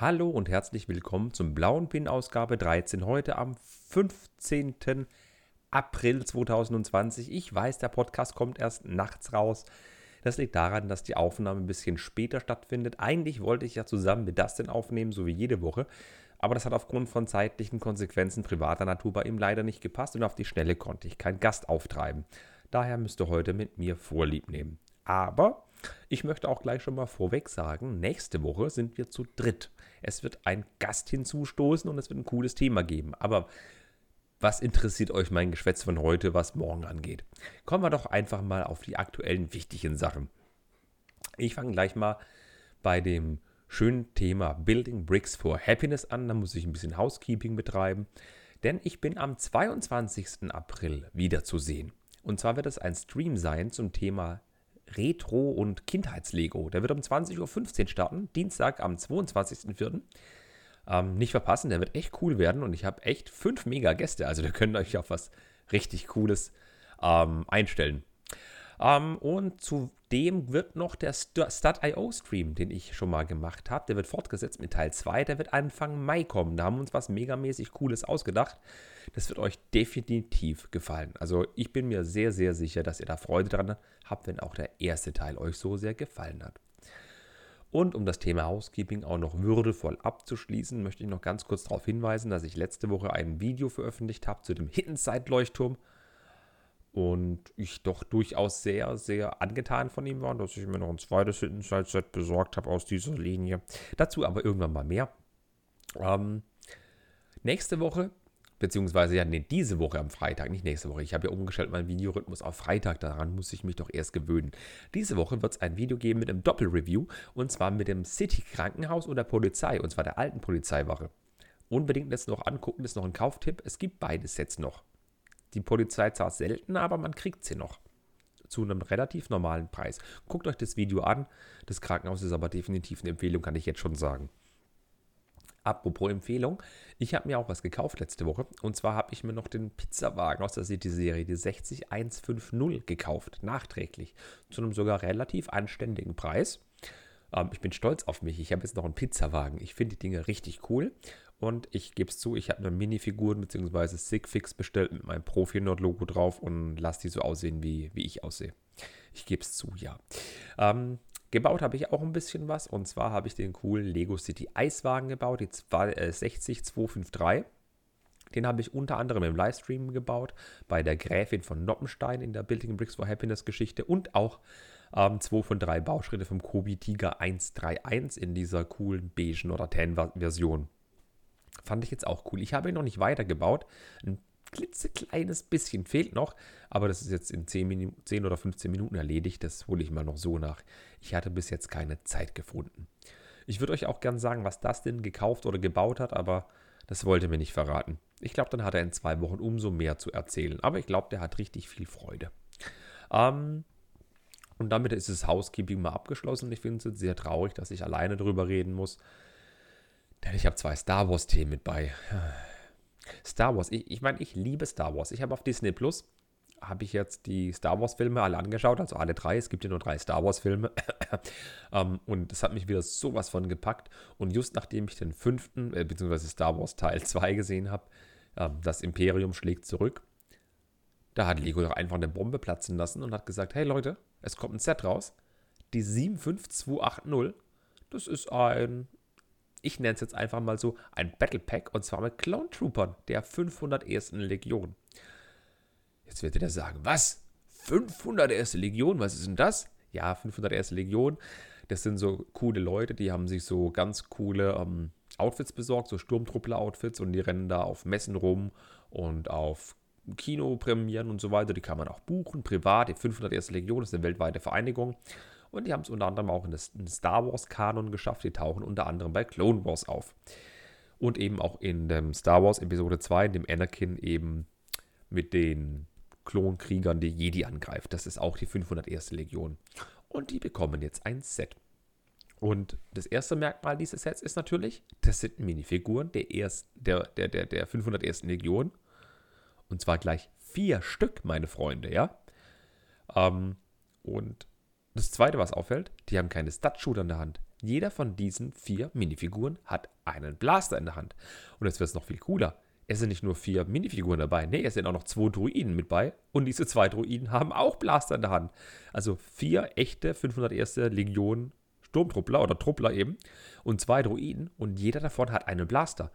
Hallo und herzlich willkommen zum Blauen Pin Ausgabe 13. Heute am 15. April 2020. Ich weiß, der Podcast kommt erst nachts raus. Das liegt daran, dass die Aufnahme ein bisschen später stattfindet. Eigentlich wollte ich ja zusammen mit Dustin aufnehmen, so wie jede Woche. Aber das hat aufgrund von zeitlichen Konsequenzen privater Natur bei ihm leider nicht gepasst und auf die Schnelle konnte ich keinen Gast auftreiben. Daher müsst ihr heute mit mir Vorlieb nehmen. Aber ich möchte auch gleich schon mal vorweg sagen, nächste Woche sind wir zu dritt. Es wird ein Gast hinzustoßen und es wird ein cooles Thema geben. Aber was interessiert euch mein Geschwätz von heute, was morgen angeht? Kommen wir doch einfach mal auf die aktuellen wichtigen Sachen. Ich fange gleich mal bei dem schönen Thema Building Bricks for Happiness an. Da muss ich ein bisschen Housekeeping betreiben. Denn ich bin am 22. April wieder zu sehen. Und zwar wird es ein Stream sein zum Thema Retro- und Kindheitslego. Der wird um 20.15 Uhr starten, Dienstag am 22.04. Ähm, nicht verpassen, der wird echt cool werden und ich habe echt fünf mega Gäste. Also könnt ihr euch auf was richtig Cooles ähm, einstellen. Ähm, und zudem wird noch der Stud.io Stream, den ich schon mal gemacht habe, der wird fortgesetzt mit Teil 2, der wird Anfang Mai kommen. Da haben wir uns was megamäßig Cooles ausgedacht. Das wird euch definitiv gefallen. Also ich bin mir sehr, sehr sicher, dass ihr da Freude dran habt, wenn auch der erste Teil euch so sehr gefallen hat. Und um das Thema Housekeeping auch noch würdevoll abzuschließen, möchte ich noch ganz kurz darauf hinweisen, dass ich letzte Woche ein Video veröffentlicht habe zu dem Hidden Side Leuchtturm und ich doch durchaus sehr, sehr angetan von ihm war, dass ich mir noch ein zweites Hidden Side Set besorgt habe aus dieser Linie. Dazu aber irgendwann mal mehr. Ähm, nächste Woche Beziehungsweise ja, nee, diese Woche am Freitag, nicht nächste Woche. Ich habe ja umgestellt meinen Videorhythmus auf Freitag. Daran muss ich mich doch erst gewöhnen. Diese Woche wird es ein Video geben mit einem Doppelreview. Und zwar mit dem City Krankenhaus oder Polizei. Und zwar der alten Polizeiwache. Unbedingt das noch angucken, das ist noch ein Kauftipp. Es gibt beide Sets noch. Die Polizei zwar selten, aber man kriegt sie noch. Zu einem relativ normalen Preis. Guckt euch das Video an. Das Krankenhaus ist aber definitiv eine Empfehlung, kann ich jetzt schon sagen. Apropos Empfehlung, ich habe mir auch was gekauft letzte Woche. Und zwar habe ich mir noch den Pizzawagen aus der City-Serie, die 60150, gekauft, nachträglich. Zu einem sogar relativ anständigen Preis. Ähm, ich bin stolz auf mich. Ich habe jetzt noch einen Pizzawagen. Ich finde die Dinge richtig cool. Und ich gebe es zu, ich habe eine Minifiguren bzw. Sigfix bestellt mit meinem Profi-Nord-Logo drauf und lasse die so aussehen, wie, wie ich aussehe. Ich gebe es zu, ja. Ähm, Gebaut habe ich auch ein bisschen was. Und zwar habe ich den coolen Lego City Eiswagen gebaut, die 60253. Äh, den habe ich unter anderem im Livestream gebaut, bei der Gräfin von Noppenstein in der Building Bricks for Happiness Geschichte und auch ähm, zwei von drei Bauschritte vom Kobi Tiger 131 in dieser coolen beigen oder tan Version. Fand ich jetzt auch cool. Ich habe ihn noch nicht weitergebaut. Ein klitzekleines bisschen fehlt noch, aber das ist jetzt in 10, Minu 10 oder 15 Minuten erledigt. Das hole ich mal noch so nach. Ich hatte bis jetzt keine Zeit gefunden. Ich würde euch auch gern sagen, was das denn gekauft oder gebaut hat, aber das wollte mir nicht verraten. Ich glaube, dann hat er in zwei Wochen umso mehr zu erzählen. Aber ich glaube, der hat richtig viel Freude. Ähm, und damit ist das Housekeeping mal abgeschlossen. Ich finde es sehr traurig, dass ich alleine darüber reden muss. Denn ich habe zwei Star Wars-Themen mit bei. Star Wars. Ich, ich meine, ich liebe Star Wars. Ich habe auf Disney Plus habe ich jetzt die Star Wars-Filme alle angeschaut, also alle drei. Es gibt ja nur drei Star Wars-Filme. um, ähm, und das hat mich wieder sowas von gepackt. Und just nachdem ich den fünften, äh, beziehungsweise Star Wars Teil 2 gesehen habe, äh, das Imperium schlägt zurück, da hat Lego doch einfach eine Bombe platzen lassen und hat gesagt: Hey Leute, es kommt ein Set raus. Die 75280, das ist ein ich nenne es jetzt einfach mal so, ein Battle Pack und zwar mit Clone Troopern der 501. Legion. Jetzt werdet ihr sagen, was? 501. Legion, was ist denn das? Ja, 501. Legion, das sind so coole Leute, die haben sich so ganz coole ähm, Outfits besorgt, so Sturmtruppler-Outfits und die rennen da auf Messen rum und auf Kinopremieren und so weiter. Die kann man auch buchen, privat. Die 501. Legion ist eine weltweite Vereinigung. Und die haben es unter anderem auch in den Star Wars-Kanon geschafft. Die tauchen unter anderem bei Clone Wars auf. Und eben auch in dem Star Wars Episode 2, in dem Anakin eben mit den Klonkriegern die Jedi angreift. Das ist auch die 501. Legion. Und die bekommen jetzt ein Set. Und das erste Merkmal dieses Sets ist natürlich, das sind Minifiguren der, erst, der, der, der, der 501. Legion. Und zwar gleich vier Stück, meine Freunde, ja. Ähm, und Das zweite, was auffällt, die haben keine Stud-Shooter in der Hand. Jeder von diesen vier Minifiguren hat einen Blaster in der Hand. Und jetzt wird es noch viel cooler. Es sind nicht nur vier Minifiguren dabei, nee, es sind auch noch zwei Druiden mit bei. Und diese zwei Druiden haben auch Blaster in der Hand. Also vier echte 501. Legion Sturmtruppler oder Truppler eben. Und zwei Druiden. Und jeder davon hat einen Blaster.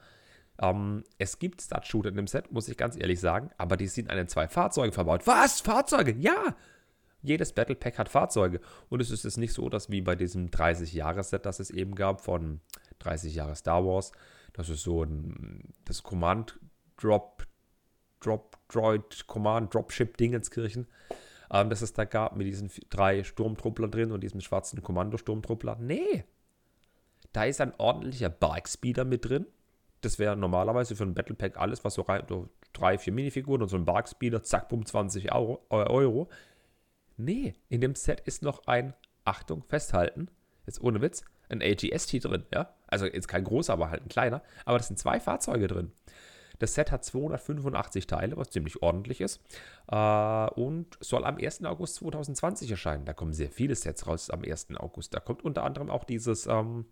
Ähm, es gibt Stud-Shooter in dem Set, muss ich ganz ehrlich sagen. Aber die sind in zwei Fahrzeuge verbaut. Was? Fahrzeuge? Ja! Jedes Battle Pack hat Fahrzeuge. Und es ist jetzt nicht so, dass wie bei diesem 30-Jahres-Set, das es eben gab von 30 Jahre Star Wars, das ist so ein, das Command Drop, Drop Droid, Command Dropship Dingenskirchen, ähm, das es da gab mit diesen drei Sturmtruppler drin und diesem schwarzen Kommando-Sturmtruppler. Nee. Da ist ein ordentlicher Bike Speeder mit drin. Das wäre normalerweise für ein Battle Pack alles, was so rein, so drei, vier Minifiguren und so ein Bark Speeder, zack, bumm, 20 Euro. Euro. Nee, in dem Set ist noch ein, Achtung, festhalten, jetzt ohne Witz, ein AGST drin, ja. Also jetzt kein großer, aber halt ein kleiner. Aber das sind zwei Fahrzeuge drin. Das Set hat 285 Teile, was ziemlich ordentlich ist. Äh, und soll am 1. August 2020 erscheinen. Da kommen sehr viele Sets raus am 1. August. Da kommt unter anderem auch dieses ähm,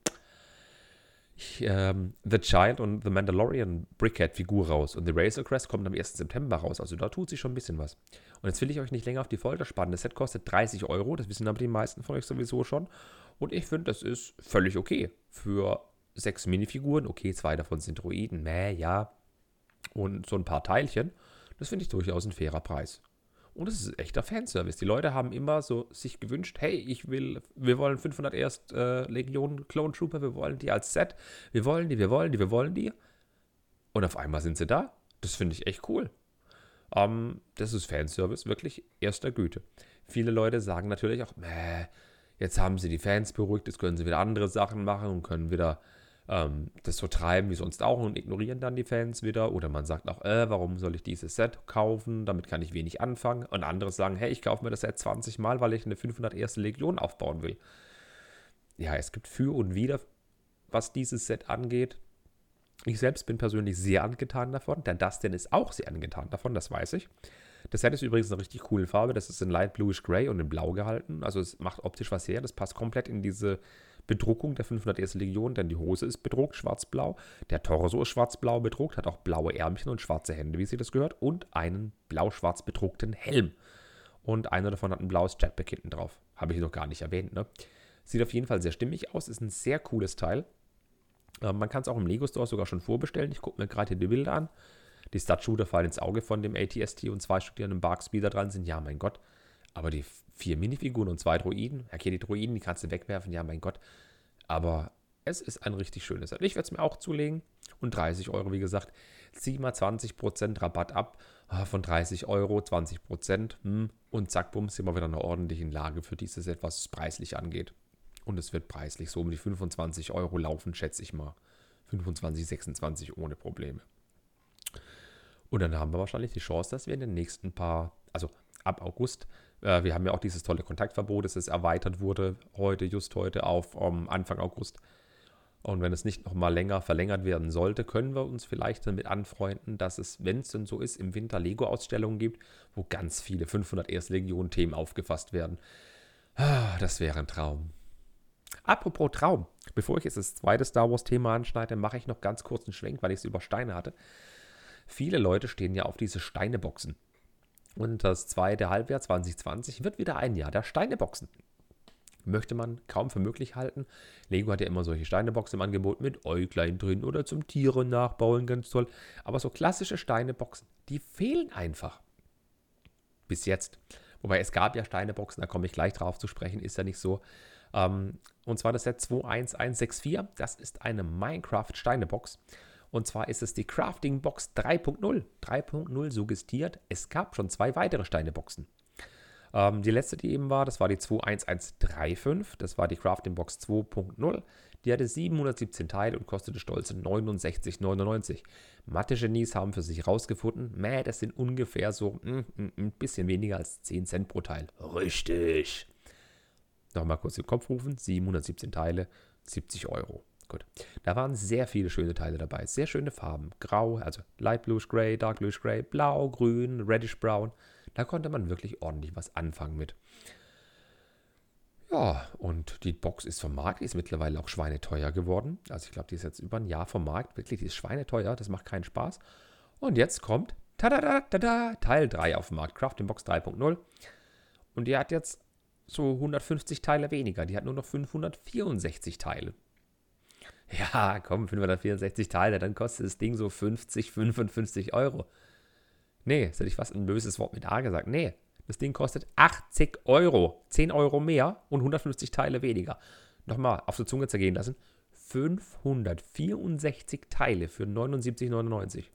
ähm, The Child und The Mandalorian Brickhead-Figur raus. Und The Razor Crest kommt am 1. September raus. Also da tut sich schon ein bisschen was. Und jetzt will ich euch nicht länger auf die Folter spannen. Das Set kostet 30 Euro. Das wissen aber die meisten von euch sowieso schon. Und ich finde, das ist völlig okay. Für sechs Minifiguren. Okay, zwei davon sind Droiden. Mäh, ja. Und so ein paar Teilchen. Das finde ich durchaus ein fairer Preis. Und es ist echter Fanservice. Die Leute haben immer so sich gewünscht, hey, ich will, wir wollen 500 erst äh, Legion Clone Trooper, wir wollen die als Set, wir wollen die, wir wollen die, wir wollen die. Und auf einmal sind sie da. Das finde ich echt cool. Ähm, das ist Fanservice, wirklich erster Güte. Viele Leute sagen natürlich auch, Mäh, jetzt haben sie die Fans beruhigt, jetzt können sie wieder andere Sachen machen und können wieder ähm, das so treiben wie sonst auch und ignorieren dann die Fans wieder. Oder man sagt auch, äh, warum soll ich dieses Set kaufen? Damit kann ich wenig anfangen. Und andere sagen, hey, ich kaufe mir das Set 20 Mal, weil ich eine 501. Legion aufbauen will. Ja, es gibt für und wider, was dieses Set angeht. Ich selbst bin persönlich sehr angetan davon. Der Dustin ist auch sehr angetan davon, das weiß ich. Das Set ist übrigens eine richtig coole Farbe. Das ist in Light Bluish Gray und in Blau gehalten. Also es macht optisch was her. Das passt komplett in diese Bedruckung der 501. Legion, denn die Hose ist bedruckt, schwarz-blau. Der Torso ist schwarz-blau bedruckt, hat auch blaue Ärmchen und schwarze Hände, wie sie das gehört, und einen blau-schwarz bedruckten Helm. Und einer davon hat ein blaues Jetpack hinten drauf. Habe ich noch gar nicht erwähnt, ne? Sieht auf jeden Fall sehr stimmig aus, ist ein sehr cooles Teil. Ähm, man kann es auch im Lego Store sogar schon vorbestellen. Ich gucke mir gerade hier die Bilder an. Die Stud-Shooter fallen ins Auge von dem ATST und zwei Stück, die an einem Bark Speeder dran sind. Ja, mein Gott. Aber die vier Minifiguren und zwei Droiden, okay, die Droiden, die kannst du wegwerfen, ja, mein Gott. Aber es ist ein richtig schönes Set. Ich werde es mir auch zulegen. Und 30 Euro, wie gesagt, zieh mal 20% Rabatt ab. Ah, von 30 Euro, 20%. Hm, und zack, bumm, sind wir wieder in einer ordentlichen Lage für dieses Set, was es preislich angeht. Und es wird preislich so um die 25 Euro laufen, schätze ich mal. 25, 26 ohne Probleme. Und dann haben wir wahrscheinlich die Chance, dass wir in den nächsten paar, also ab August, äh, wir haben ja auch dieses tolle Kontaktverbot, dass es erweitert wurde, heute, just heute auf um, Anfang August. Und wenn es nicht nochmal länger verlängert werden sollte, können wir uns vielleicht damit anfreunden, dass es, wenn es denn so ist, im Winter Lego-Ausstellungen gibt, wo ganz viele 500 Erstlegion-Themen aufgefasst werden. Ah, das wäre ein Traum. Apropos Traum, bevor ich jetzt das zweite Star Wars-Thema anschneide, mache ich noch ganz kurz einen Schwenk, weil ich es über Steine hatte. Viele Leute stehen ja auf diese Steineboxen. Und das zweite Halbjahr 2020 wird wieder ein Jahr der Steineboxen. Möchte man kaum für möglich halten. Lego hat ja immer solche Steineboxen im Angebot mit Äuglein drin oder zum Tiere nachbauen, ganz toll. Aber so klassische Steineboxen, die fehlen einfach. Bis jetzt. Wobei es gab ja Steineboxen, da komme ich gleich drauf zu sprechen, ist ja nicht so. Ähm, und zwar das Set 21164. Das ist eine Minecraft-Steinebox. Und zwar ist es die Crafting Box 3.0. 3.0 suggestiert, es gab schon zwei weitere Steineboxen. Ähm, die letzte, die eben war, das war die 21135. Das war die Crafting Box 2.0. Die hatte 717 Teile und kostete stolze 69,99. Mathe-Genies haben für sich herausgefunden, meh, das sind ungefähr so mm, mm, ein bisschen weniger als 10 Cent pro Teil. Richtig. Nochmal kurz den Kopf rufen: 717 Teile, 70 Euro. Gut. Da waren sehr viele schöne Teile dabei. Sehr schöne Farben. Grau, also Light Bluish Gray, Dark Bluish Gray, Blau, Grün, Reddish Brown. Da konnte man wirklich ordentlich was anfangen mit. Ja, und die Box ist vom Markt, die ist mittlerweile auch schweineteuer geworden. Also ich glaube, die ist jetzt über ein Jahr vom Markt. Wirklich, die ist schweineteuer, das macht keinen Spaß. Und jetzt kommt tada, tada, Teil 3 auf dem Markt, Crafting Box 3.0. Und die hat jetzt so 150 Teile weniger. Die hat nur noch 564 Teile. Ja, komm, 564 Teile, dann kostet das Ding so 50, 55 Euro. Nee, das hätte ich fast ein böses Wort mit A gesagt. Nee, das Ding kostet 80 Euro. 10 Euro mehr und 150 Teile weniger. Nochmal auf der Zunge zergehen lassen. 564 Teile für 79,99.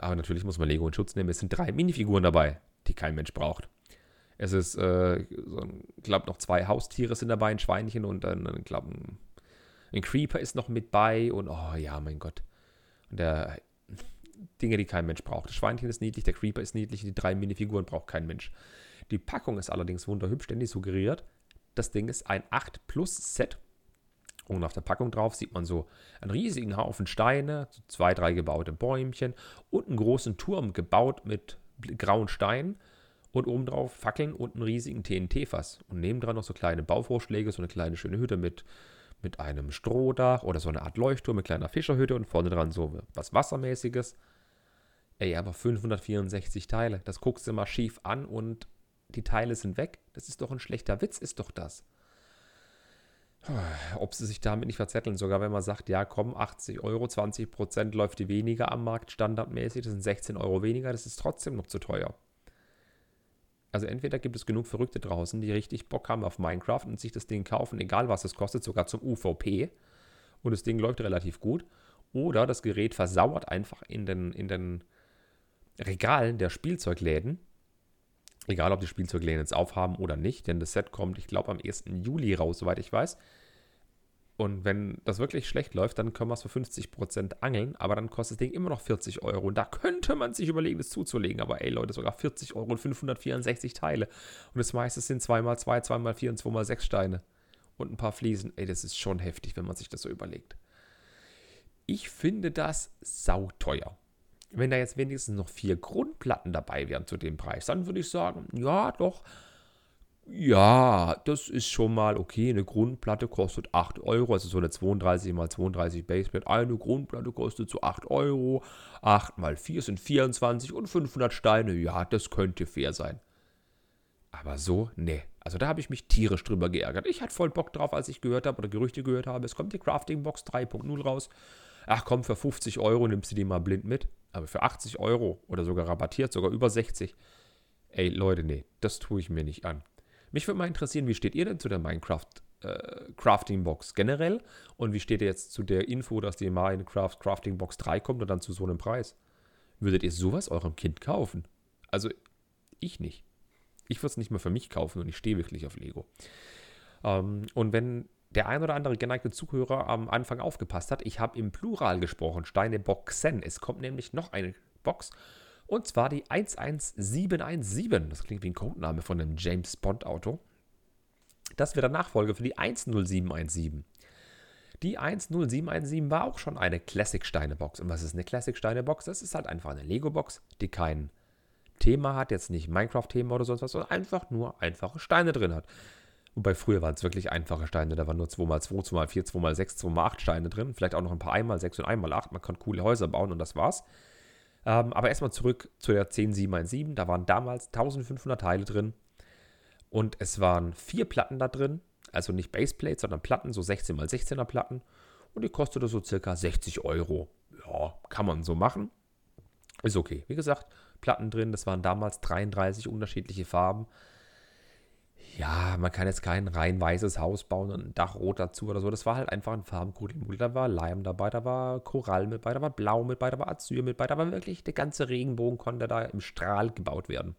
Aber natürlich muss man Lego in Schutz nehmen. Es sind drei Minifiguren dabei, die kein Mensch braucht. Es ist, äh, so, ich glaube, noch zwei Haustiere sind dabei, ein Schweinchen und dann, glaube, ein, ein, Creeper ist noch mit bei und oh ja, mein Gott. Und der Dinge, die kein Mensch braucht. Das Schweinchen ist niedlich, der Creeper ist niedlich, die drei Minifiguren braucht kein Mensch. Die Packung ist allerdings wunderhübsch, denn die suggeriert, das Ding ist ein 8 Plus Set. Und auf der Packung drauf sieht man so einen riesigen Haufen Steine, so zwei, drei gebaute Bäumchen und einen großen Turm gebaut mit grauen Steinen und obendrauf Fackeln und einen riesigen TNT-Fass. Und nebendran noch so kleine Bauvorschläge, so eine kleine schöne Hütte mit, mit einem Strohdach oder so eine Art Leuchtturm mit kleiner Fischerhütte und vorne dran so was Wassermäßiges. Ey, aber 564 Teile. Das guckst du mal schief an und die Teile sind weg. Das ist doch ein schlechter Witz, ist doch das. Ob sie sich damit nicht verzetteln, sogar wenn man sagt, ja komm, 80 Euro, 20 Prozent läuft die weniger am Markt standardmäßig, das sind 16 Euro weniger, das ist trotzdem noch zu teuer. Also entweder gibt es genug Verrückte draußen, die richtig Bock haben auf Minecraft und sich das Ding kaufen, egal was es kostet, sogar zum UVP. Und das Ding läuft relativ gut. Oder das Gerät versauert einfach in den, in den Regalen der Spielzeugläden. Egal, ob die Spielzeugläden jetzt aufhaben oder nicht, denn das Set kommt, ich glaube, am 1. Juli raus, soweit ich weiß. Und wenn das wirklich schlecht läuft, dann können wir es für 50% angeln, aber dann kostet das Ding immer noch 40 Euro. Und da könnte man sich überlegen, das zuzulegen. Aber ey Leute, sogar 40 Euro und 564 Teile. Und das meiste sind 2x2, 2x4 und 2x6 Steine. Und ein paar Fliesen. Ey, das ist schon heftig, wenn man sich das so überlegt. Ich finde das sauteuer. Wenn da jetzt wenigstens noch vier Grundplatten dabei wären zu dem Preis, dann würde ich sagen, ja, doch, ja, das ist schon mal okay. Eine Grundplatte kostet 8 Euro, also so eine 32 x 32 Baseplate. Eine Grundplatte kostet so 8 Euro. 8 mal 4 sind 24 und 500 Steine. Ja, das könnte fair sein. Aber so, ne. Also da habe ich mich tierisch drüber geärgert. Ich hatte voll Bock drauf, als ich gehört habe oder Gerüchte gehört habe. Es kommt die Crafting Box 3.0 raus. Ach komm, für 50 Euro nimmst du die mal blind mit. Aber für 80 Euro oder sogar rabattiert, sogar über 60. Ey, Leute, nee, das tue ich mir nicht an. Mich würde mal interessieren, wie steht ihr denn zu der Minecraft äh, Crafting Box generell? Und wie steht ihr jetzt zu der Info, dass die Minecraft Crafting Box 3 kommt und dann zu so einem Preis? Würdet ihr sowas eurem Kind kaufen? Also, ich nicht. Ich würde es nicht mehr für mich kaufen und ich stehe wirklich auf Lego. Ähm, und wenn der ein oder andere geneigte Zuhörer am Anfang aufgepasst hat, ich habe im Plural gesprochen, Steine Boxen. Es kommt nämlich noch eine Box und zwar die 11717. Das klingt wie ein Codename von einem James Bond Auto. Das wird der Nachfolger für die 10717. Die 10717 war auch schon eine Classic-Steine-Box. Und was ist eine Classic-Steine-Box? Das ist halt einfach eine Lego-Box, die kein Thema hat, jetzt nicht Minecraft-Thema oder sonst was, sondern einfach nur einfache Steine drin hat. Wobei früher waren es wirklich einfache Steine, da waren nur 2x2, 2x4, 2x6, 2x8 Steine drin, vielleicht auch noch ein paar 1x6 und 1x8. Man konnte coole Häuser bauen und das war's. Ähm, aber erstmal zurück zu der 10717. Da waren damals 1500 Teile drin. Und es waren vier Platten da drin. Also nicht Baseplates, sondern Platten, so 16 x 16er Platten. Und die kostete so circa 60 Euro. Ja, kann man so machen. Ist okay. Wie gesagt, Platten drin. Das waren damals 33 unterschiedliche Farben ja, man kann jetzt kein rein weißes Haus bauen und ein Dach rot dazu oder so. Das war halt einfach ein Farbenkugelmodell. Da war Leim dabei, da war Korall mit bei, da war Blau mit bei, da war Azyr mit bei, da war wirklich der ganze Regenbogen konnte da im Strahl gebaut werden.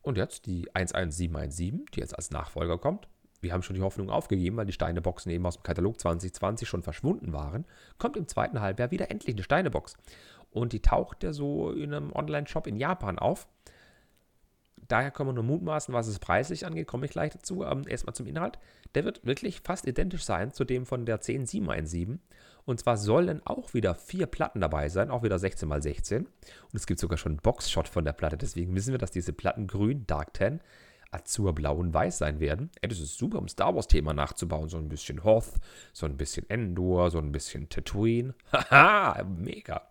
Und jetzt die 11717, die jetzt als Nachfolger kommt. Wir haben schon die Hoffnung aufgegeben, weil die Steineboxen eben aus dem Katalog 2020 schon verschwunden waren. Kommt im zweiten Halbjahr wieder endlich eine Steinebox. Und die taucht ja so in einem Online-Shop in Japan auf daher kann man nur mutmaßen, was es preislich angeht, komme ich gleich dazu. Ähm, erstmal zum Inhalt. Der wird wirklich fast identisch sein zu dem von der 10717. Und zwar sollen auch wieder vier Platten dabei sein, auch wieder 16x16. Und es gibt sogar schon einen Boxshot von der Platte, deswegen wissen wir, dass diese Platten grün Dark 10 Azur, Blau und Weiß sein werden. Ey, das ist super, um Star Wars-Thema nachzubauen. So ein bisschen Hoth, so ein bisschen Endor, so ein bisschen Tatooine. Haha, mega.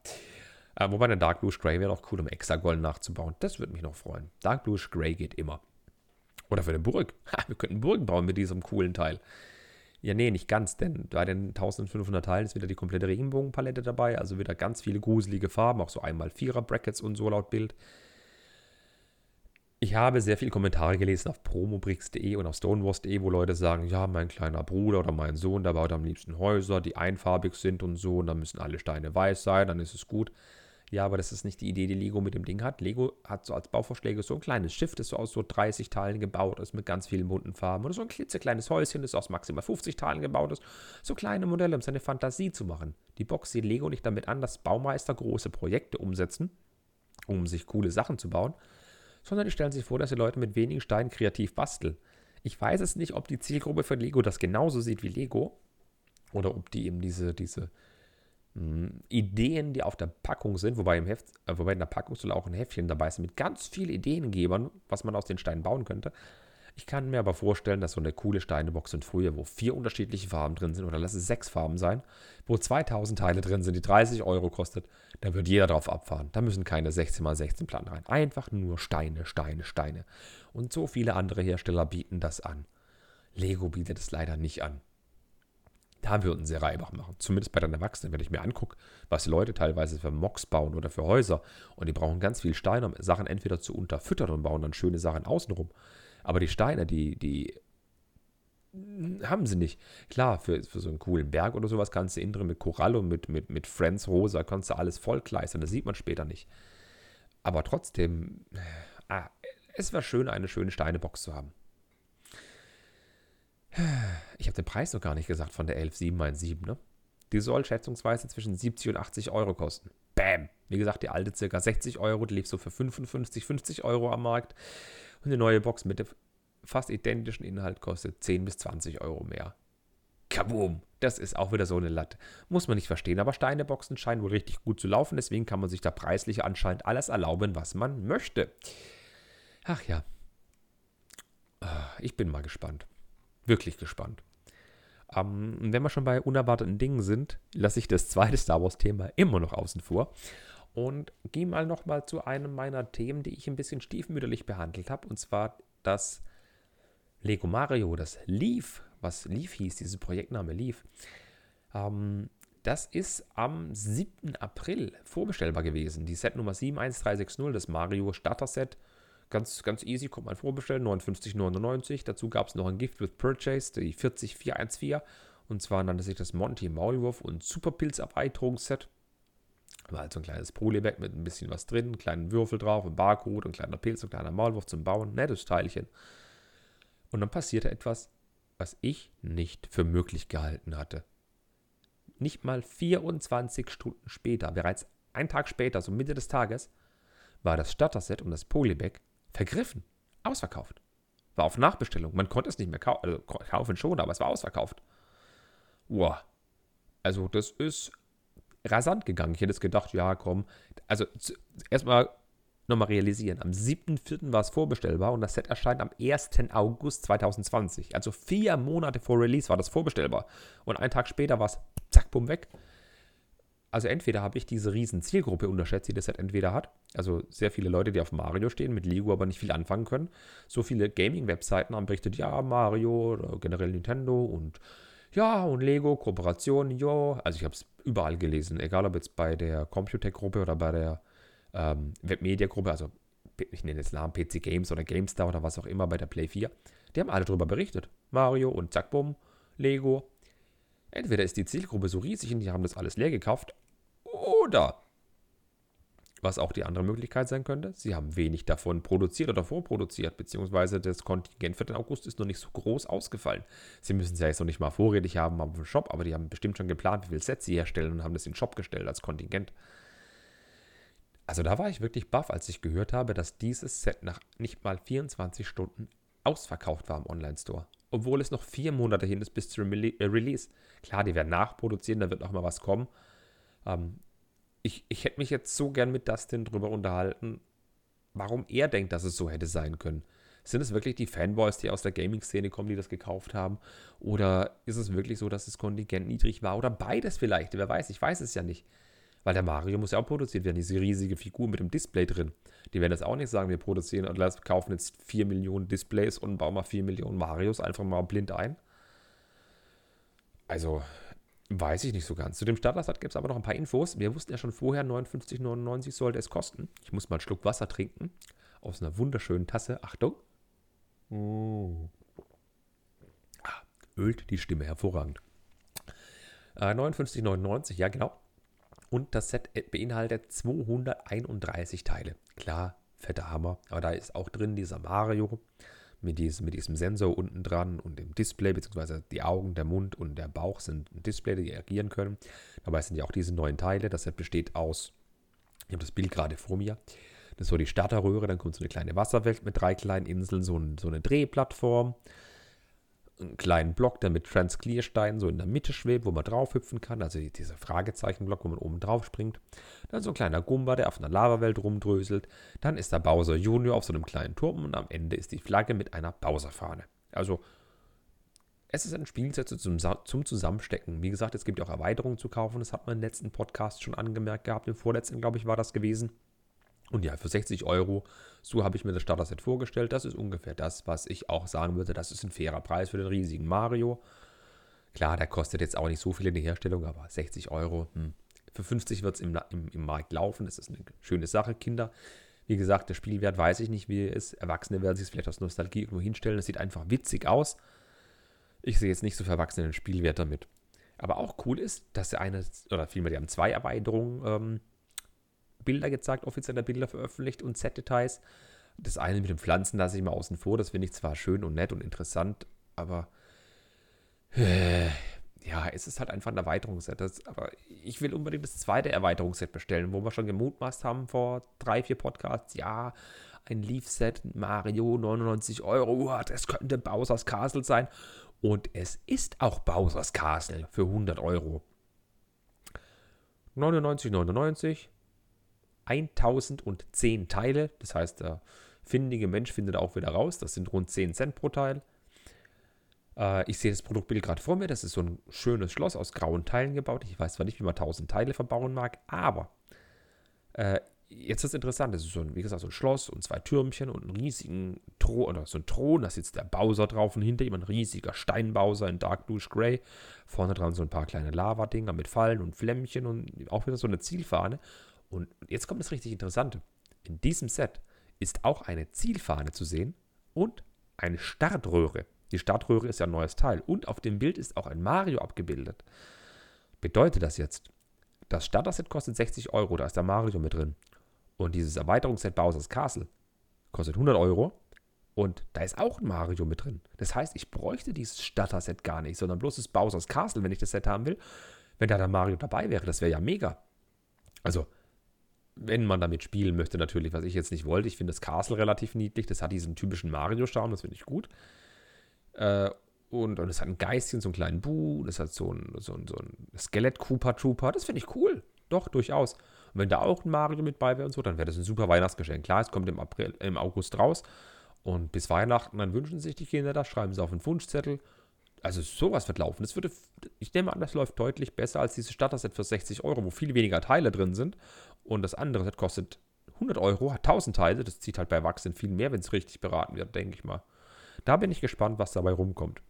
Äh, wobei der Dark Blue Grey wäre auch cool, um Hexagon nachzubauen. Das würde mich noch freuen. Dark Blue Grey geht immer. Oder für eine Burg. Ha, wir könnten Burgen bauen mit diesem coolen Teil. Ja, nee, nicht ganz, denn bei den 1500 Teilen ist wieder die komplette Regenbogenpalette dabei, also wieder ganz viele gruselige Farben, auch so einmal Vierer Brackets und so laut Bild. Ich habe sehr viele Kommentare gelesen auf promobricks.de und auf stonewars.de, wo Leute sagen, ja, mein kleiner Bruder oder mein Sohn, der baut am liebsten Häuser, die einfarbig sind und so, und dann müssen alle Steine weiß sein, dann ist es gut. Ja, aber das ist nicht die Idee, die Lego mit dem Ding hat. Lego hat so als Bauvorschläge so ein kleines Schiff, das so aus so 30 Teilen gebaut ist, mit ganz vielen bunten Farben. Oder so ein klitzekleines Häuschen, das aus maximal 50 Teilen gebaut ist. So kleine Modelle, um seine Fantasie zu machen. Die Box sieht Lego nicht damit an, dass Baumeister große Projekte umsetzen, um sich coole Sachen zu bauen, sondern die stellen sich vor, dass die Leute mit wenigen Steinen kreativ basteln. Ich weiß es nicht, ob die Zielgruppe von Lego das genauso sieht wie Lego oder ob die eben diese, diese Ideen, die auf der Packung sind, wobei, im Heft, äh, wobei in der Packung soll auch ein Heftchen dabei sein mit ganz vielen Ideengebern, was man aus den Steinen bauen könnte. Ich kann mir aber vorstellen, dass so eine coole Steinebox sind früher, wo vier unterschiedliche Farben drin sind, oder lass es sechs Farben sein, wo 2000 Teile drin sind, die 30 Euro kostet, da wird jeder drauf abfahren. Da müssen keine 16 x 16 Platten rein. Einfach nur Steine, Steine, Steine. Und so viele andere Hersteller bieten das an. Lego bietet es leider nicht an. Da würden sie Reibach machen. Zumindest bei den Erwachsenen, wenn ich mir angucke, was die Leute teilweise für Mocks bauen oder für Häuser. Und die brauchen ganz viel Steine, um Sachen entweder zu unterfüttern und bauen dann schöne Sachen außenrum. Aber die Steine, die, die haben sie nicht. Klar, für, für so einen coolen Berg oder sowas kannst du innen drin mit Korallo, mit, mit, mit Friends Rosa, kannst du alles vollkleistern. Das sieht man später nicht. Aber trotzdem, ah, es wäre schön, eine schöne Steinebox zu haben. Ich habe den Preis noch gar nicht gesagt von der 11717, ne? Die soll schätzungsweise zwischen 70 und 80 Euro kosten. Bam! Wie gesagt, die alte circa 60 Euro, die lief so für 55, 50 Euro am Markt. Und die neue Box mit dem fast identischen Inhalt kostet 10 bis 20 Euro mehr. Kaboom! Das ist auch wieder so eine Latte. Muss man nicht verstehen, aber Steineboxen scheinen wohl richtig gut zu laufen, deswegen kann man sich da preislich anscheinend alles erlauben, was man möchte. Ach ja. Ah, ich bin mal gespannt. Wirklich gespannt. Ähm, wenn wir schon bei unerwarteten Dingen sind, lasse ich das zweite Star Wars-Thema immer noch außen vor und gehe mal nochmal zu einem meiner Themen, die ich ein bisschen stiefmütterlich behandelt habe, und zwar das Lego Mario, das Leaf, was Leaf hieß, dieses Projektname Leaf. Ähm, das ist am 7. April vorbestellbar gewesen. Die Set Nummer 71360, das Mario Starter Set. Ganz, ganz easy, kommt man vorbestellen, 59,99. Dazu gab es noch ein Gift with Purchase, die 40414. Und zwar nannte sich das Monty Maulwurf und Superpilz Erweiterungsset. War halt so ein kleines Polybag mit ein bisschen was drin, einen kleinen Würfel drauf, ein Barcode, ein kleiner Pilz, ein kleiner Maulwurf zum Bauen. Nettes Teilchen. Und dann passierte etwas, was ich nicht für möglich gehalten hatte. Nicht mal 24 Stunden später, bereits einen Tag später, so Mitte des Tages, war das Starter-Set und das Polybag vergriffen, ausverkauft. War auf Nachbestellung. Man konnte es nicht mehr kau also kaufen schon, aber es war ausverkauft. Wow. Also das ist rasant gegangen. Ich hätte es gedacht, ja, komm. Also erstmal nochmal realisieren. Am 7.4. war es vorbestellbar und das Set erscheint am 1. August 2020. Also vier Monate vor Release war das vorbestellbar. Und einen Tag später war es zack, bumm, weg. Also entweder habe ich diese riesen Zielgruppe unterschätzt, die das Set entweder hat. Also sehr viele Leute, die auf Mario stehen, mit Lego aber nicht viel anfangen können. So viele Gaming-Webseiten haben berichtet, ja, Mario oder generell Nintendo und ja, und Lego, Kooperation, jo. Also ich habe es überall gelesen, egal ob jetzt bei der Computec-Gruppe oder bei der ähm, Webmedia-Gruppe, also ich nenne jetzt Namen PC Games oder GameStar oder was auch immer bei der Play 4, die haben alle darüber berichtet. Mario und zack, bumm, Lego. Entweder ist die Zielgruppe so riesig und die haben das alles leer gekauft, oder, was auch die andere Möglichkeit sein könnte, sie haben wenig davon produziert oder vorproduziert, beziehungsweise das Kontingent für den August ist noch nicht so groß ausgefallen. Sie müssen es ja jetzt noch nicht mal vorrätig haben am Shop, aber die haben bestimmt schon geplant, wie viele Sets sie herstellen und haben das in den Shop gestellt als Kontingent. Also da war ich wirklich baff, als ich gehört habe, dass dieses Set nach nicht mal 24 Stunden ausverkauft war im Online-Store. Obwohl es noch vier Monate hin ist bis zum äh, Release. Klar, die werden nachproduzieren, da wird noch mal was kommen. Ähm, ich, ich hätte mich jetzt so gern mit Dustin drüber unterhalten, warum er denkt, dass es so hätte sein können. Sind es wirklich die Fanboys, die aus der Gaming-Szene kommen, die das gekauft haben? Oder ist es wirklich so, dass das Kontingent niedrig war? Oder beides vielleicht? Wer weiß, ich weiß es ja nicht. Weil der Mario muss ja auch produziert werden, diese riesige Figur mit dem Display drin. Die werden jetzt auch nicht sagen, wir produzieren und kaufen jetzt 4 Millionen Displays und bauen mal 4 Millionen Marios einfach mal blind ein. Also, weiß ich nicht so ganz. Zu dem Starter-Set gibt es aber noch ein paar Infos. Wir wussten ja schon vorher, 59,99 sollte es kosten. Ich muss mal einen Schluck Wasser trinken. Aus einer wunderschönen Tasse. Achtung. Mm. Ah, ölt die Stimme hervorragend. Äh, 59,99, ja genau. Und das Set beinhaltet 231 Teile. Klar, fetter Hammer. Aber da ist auch drin dieser Mario mit diesem, mit diesem Sensor unten dran und dem Display, beziehungsweise die Augen, der Mund und der Bauch sind ein Display, die agieren können. Dabei sind ja auch diese neuen Teile. Das besteht aus, ich habe das Bild gerade vor mir, das ist so die Starterröhre, dann kommt so eine kleine Wasserwelt mit drei kleinen Inseln, so, ein, so eine Drehplattform, einen kleinen Block, der mit Transclear-Steinen so in der Mitte schwebt, wo man drauf hüpfen kann, also dieser Fragezeichenblock, wo man oben drauf springt. Dann so ein kleiner Gumba, der auf einer Lavawelt rumdröselt. Dann ist der Bowser Junior auf so einem kleinen Turm und am Ende ist die Flagge mit einer Bowser-Fahne. Also es ist ein Spielset zum, zum Zusammenstecken. Wie gesagt, es gibt auch Erweiterungen zu kaufen. Das hat man im letzten Podcast schon angemerkt gehabt. Im vorletzten, glaube ich, war das gewesen. Und ja, für 60 Euro, so habe ich mir das Starter-Set vorgestellt. Das ist ungefähr das, was ich auch sagen würde. Das ist ein fairer Preis für den riesigen Mario. Klar, der kostet jetzt auch nicht so viel in der Herstellung, aber 60 Euro. Hm. Für 50 wird es im, im, im Markt laufen. Das ist eine schöne Sache, Kinder. Wie gesagt, der Spielwert weiß ich nicht, wie er ist. Erwachsene werden sich vielleicht aus Nostalgie irgendwo hinstellen. Es sieht einfach witzig aus. Ich sehe jetzt nicht so für Erwachsene einen Spielwert damit. Aber auch cool ist, dass er eine, oder vielmehr, die haben zwei Erweiterungen ähm, Bilder gezeigt, offizielle Bilder veröffentlicht und Set-Details. Das eine mit den Pflanzen lasse ich mal außen vor. Das finde ich zwar schön und nett und interessant, aber äh, ja, es ist halt einfach ein Erweiterungsset. Das, aber ich will unbedingt das zweite Erweiterungsset bestellen, wo wir schon gemutmaßt haben vor drei, vier Podcasts. Ja, ein Leaf-Set, Mario, 99 Euro. Das könnte Bowser's Castle sein. Und es ist auch Bowser's Castle für 100 Euro. 99,99. 1010 Teile. Das heißt, der findige Mensch findet auch wieder raus. Das sind rund 10 Cent pro Teil. Äh, ich sehe das Produktbild gerade vor mir. Das ist so ein schönes Schloss aus grauen Teilen gebaut. Ich weiß zwar nicht, wie man 1000 Teile verbauen mag, aber äh, jetzt ist es interessant. Das ist so ein, wie gesagt, so ein Schloss und zwei Türmchen und einen riesigen Thron, oder so ein Thron. Da sitzt der Bowser drauf und hinter ihm ein riesiger Steinbowser in Dark Bluish Gray. Vorne dran so ein paar kleine Lava-Dinger mit Fallen und Flämmchen und auch wieder so eine Zielfahne. Und jetzt kommt das richtig Interessante. In diesem Set ist auch eine Zielfahne zu sehen und eine Startröhre. Die Startröhre ist ja ein neues Teil. Und auf dem Bild ist auch ein Mario abgebildet. Bedeutet das jetzt, das Starter-Set kostet 60 Euro, da ist der Mario mit drin. Und dieses Erweiterungsset Bowser's Castle kostet 100 Euro. Und da ist auch ein Mario mit drin. Das heißt, ich bräuchte dieses Starter-Set gar nicht, sondern bloß das Bowser's Castle, wenn ich das Set haben will. Wenn da der Mario dabei wäre, das wäre ja mega. Also, wenn man damit spielen möchte, natürlich, was ich jetzt nicht wollte. Ich finde das Castle relativ niedlich. Das hat diesen typischen Mario-Charme, das finde ich gut. Äh, und, und es hat ein Geistchen, so einen kleinen Bu, das hat so ein, so ein, so ein Skelett-Koopa-Trooper. Das finde ich cool. Doch, durchaus. Und wenn da auch ein Mario mit bei wäre und so, dann wäre das ein super Weihnachtsgeschenk. Klar, es kommt im, April, im August raus. Und bis Weihnachten, dann wünschen sich die Kinder das, schreiben sie auf einen Wunschzettel. Also sowas wird laufen. Das würde, ich nehme an, das läuft deutlich besser als dieses Starter-Set für 60 Euro, wo viel weniger Teile drin sind. Und das andere Set kostet 100 Euro, hat 1000 Teile. Das zieht halt bei Erwachsenen viel mehr, wenn es richtig beraten wird, denke ich mal. Da bin ich gespannt, was dabei rumkommt.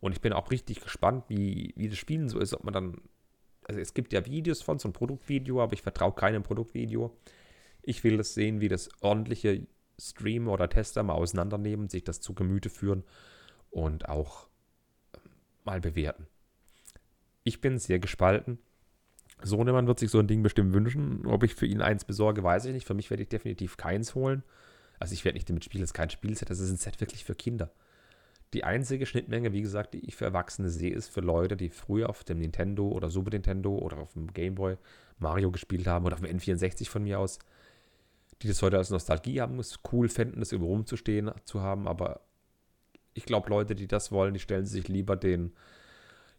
Und ich bin auch richtig gespannt, wie, wie das Spielen so ist, ob man dann. Also es gibt ja Videos von, so ein Produktvideo, aber ich vertraue keinem Produktvideo. Ich will das sehen, wie das ordentliche Streamer oder Tester mal auseinandernehmen, sich das zu Gemüte führen und auch ähm, mal bewerten. Ich bin sehr gespalten. Sohnemann wird sich so ein Ding bestimmt wünschen. Ob ich für ihn eins besorge, weiß ich nicht. Für mich werde ich definitiv keins holen. Also ich werde nicht damit spielen, das ist kein Spielset, das ist ein Set wirklich für Kinder. Die einzige Schnittmenge, wie gesagt, die ich für Erwachsene sehe, ist für Leute, die früher auf dem Nintendo oder Super Nintendo oder auf dem Game Boy Mario gespielt haben oder auf dem N64 von mir aus, die das heute als Nostalgie haben, es cool fänden, das über rumzustehen zu haben, aber ich glaube, Leute, die das wollen, die stellen sich lieber den